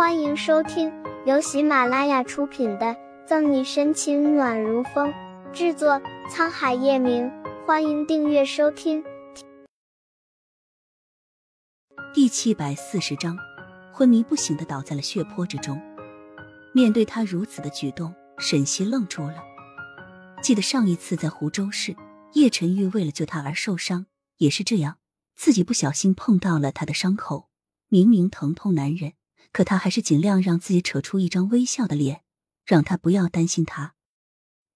欢迎收听由喜马拉雅出品的《赠你深情暖如风》，制作沧海夜明。欢迎订阅收听。第七百四十章，昏迷不醒的倒在了血泊之中。面对他如此的举动，沈西愣住了。记得上一次在湖州市，叶晨玉为了救他而受伤，也是这样，自己不小心碰到了他的伤口，明明疼痛难忍。可他还是尽量让自己扯出一张微笑的脸，让他不要担心他。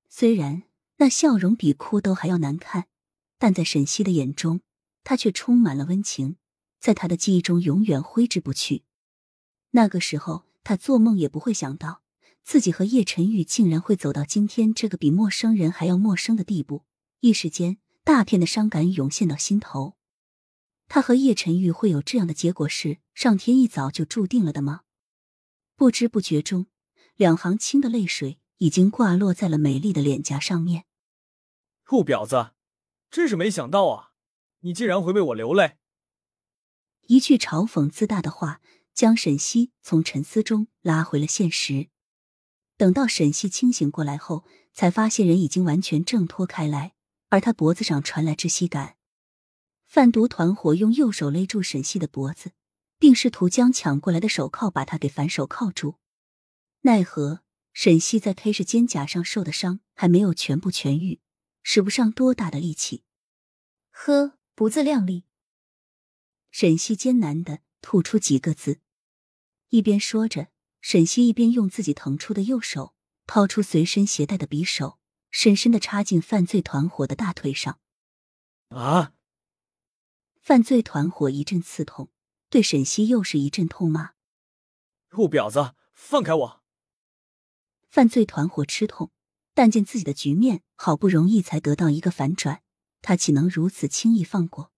虽然那笑容比哭都还要难看，但在沈西的眼中，他却充满了温情，在他的记忆中永远挥之不去。那个时候，他做梦也不会想到，自己和叶晨玉竟然会走到今天这个比陌生人还要陌生的地步。一时间，大片的伤感涌现到心头。他和叶晨玉会有这样的结果，是上天一早就注定了的吗？不知不觉中，两行清的泪水已经挂落在了美丽的脸颊上面。臭婊子，真是没想到啊！你竟然会为我流泪。一句嘲讽自大的话，将沈西从沉思中拉回了现实。等到沈西清醒过来后，才发现人已经完全挣脱开来，而他脖子上传来窒息感。贩毒团伙用右手勒住沈西的脖子，并试图将抢过来的手铐把他给反手铐住。奈何沈西在 K 市肩胛上受的伤还没有全部痊愈，使不上多大的力气。呵，不自量力！沈西艰难的吐出几个字，一边说着，沈西一边用自己腾出的右手掏出随身携带的匕首，深深的插进犯罪团伙的大腿上。啊！犯罪团伙一阵刺痛，对沈西又是一阵痛骂：“臭婊子，放开我！”犯罪团伙吃痛，但见自己的局面好不容易才得到一个反转，他岂能如此轻易放过？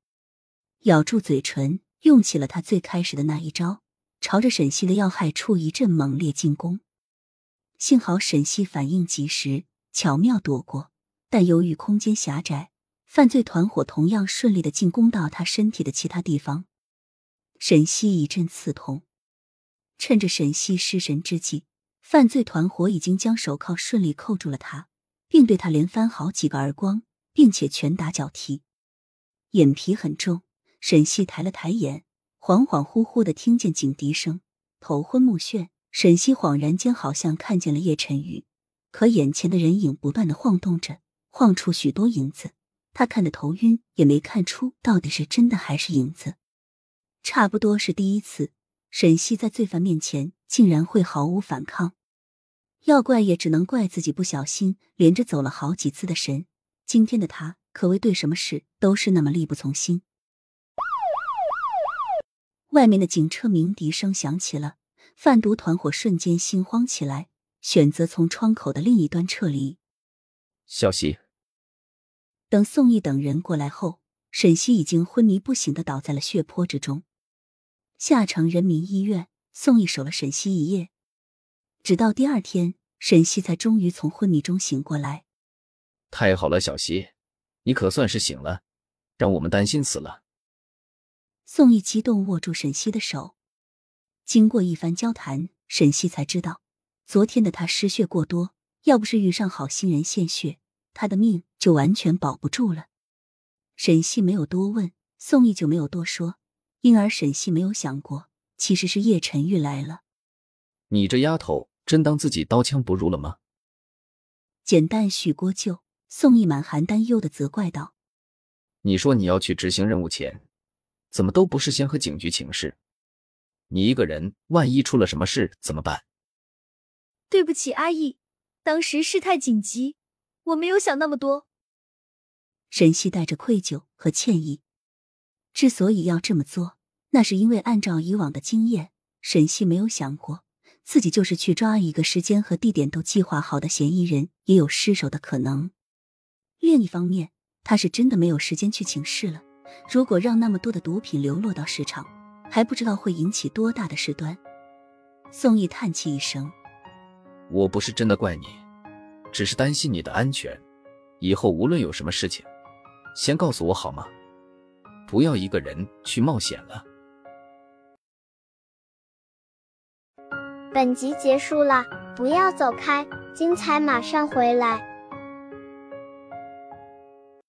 咬住嘴唇，用起了他最开始的那一招，朝着沈西的要害处一阵猛烈进攻。幸好沈西反应及时，巧妙躲过，但由于空间狭窄。犯罪团伙同样顺利的进攻到他身体的其他地方，沈西一阵刺痛。趁着沈西失神之际，犯罪团伙已经将手铐顺利扣住了他，并对他连翻好几个耳光，并且拳打脚踢。眼皮很重，沈西抬了抬眼，恍恍惚惚的听见警笛声，头昏目眩。沈西恍然间好像看见了叶晨宇，可眼前的人影不断的晃动着，晃出许多影子。他看得头晕，也没看出到底是真的还是影子。差不多是第一次，沈西在罪犯面前竟然会毫无反抗。要怪也只能怪自己不小心连着走了好几次的神。今天的他可谓对什么事都是那么力不从心。外面的警车鸣笛声响起了，贩毒团伙瞬间心慌起来，选择从窗口的另一端撤离。小西。等宋义等人过来后，沈西已经昏迷不醒的倒在了血泊之中。下城人民医院，宋义守了沈西一夜，直到第二天，沈西才终于从昏迷中醒过来。太好了，小西，你可算是醒了，让我们担心死了。宋义激动握住沈西的手。经过一番交谈，沈西才知道，昨天的他失血过多，要不是遇上好心人献血。他的命就完全保不住了。沈西没有多问，宋义就没有多说，因而沈西没有想过，其实是叶晨玉来了。你这丫头，真当自己刀枪不入了吗？简单许锅旧，宋义满含担忧的责怪道：“你说你要去执行任务前，怎么都不是先和警局请示？你一个人，万一出了什么事怎么办？”对不起，阿义，当时事态紧急。我没有想那么多。沈西带着愧疚和歉意，之所以要这么做，那是因为按照以往的经验，沈西没有想过自己就是去抓一个时间和地点都计划好的嫌疑人，也有失手的可能。另一方面，他是真的没有时间去请示了。如果让那么多的毒品流落到市场，还不知道会引起多大的事端。宋毅叹气一声：“我不是真的怪你。”只是担心你的安全，以后无论有什么事情，先告诉我好吗？不要一个人去冒险了。本集结束了，不要走开，精彩马上回来。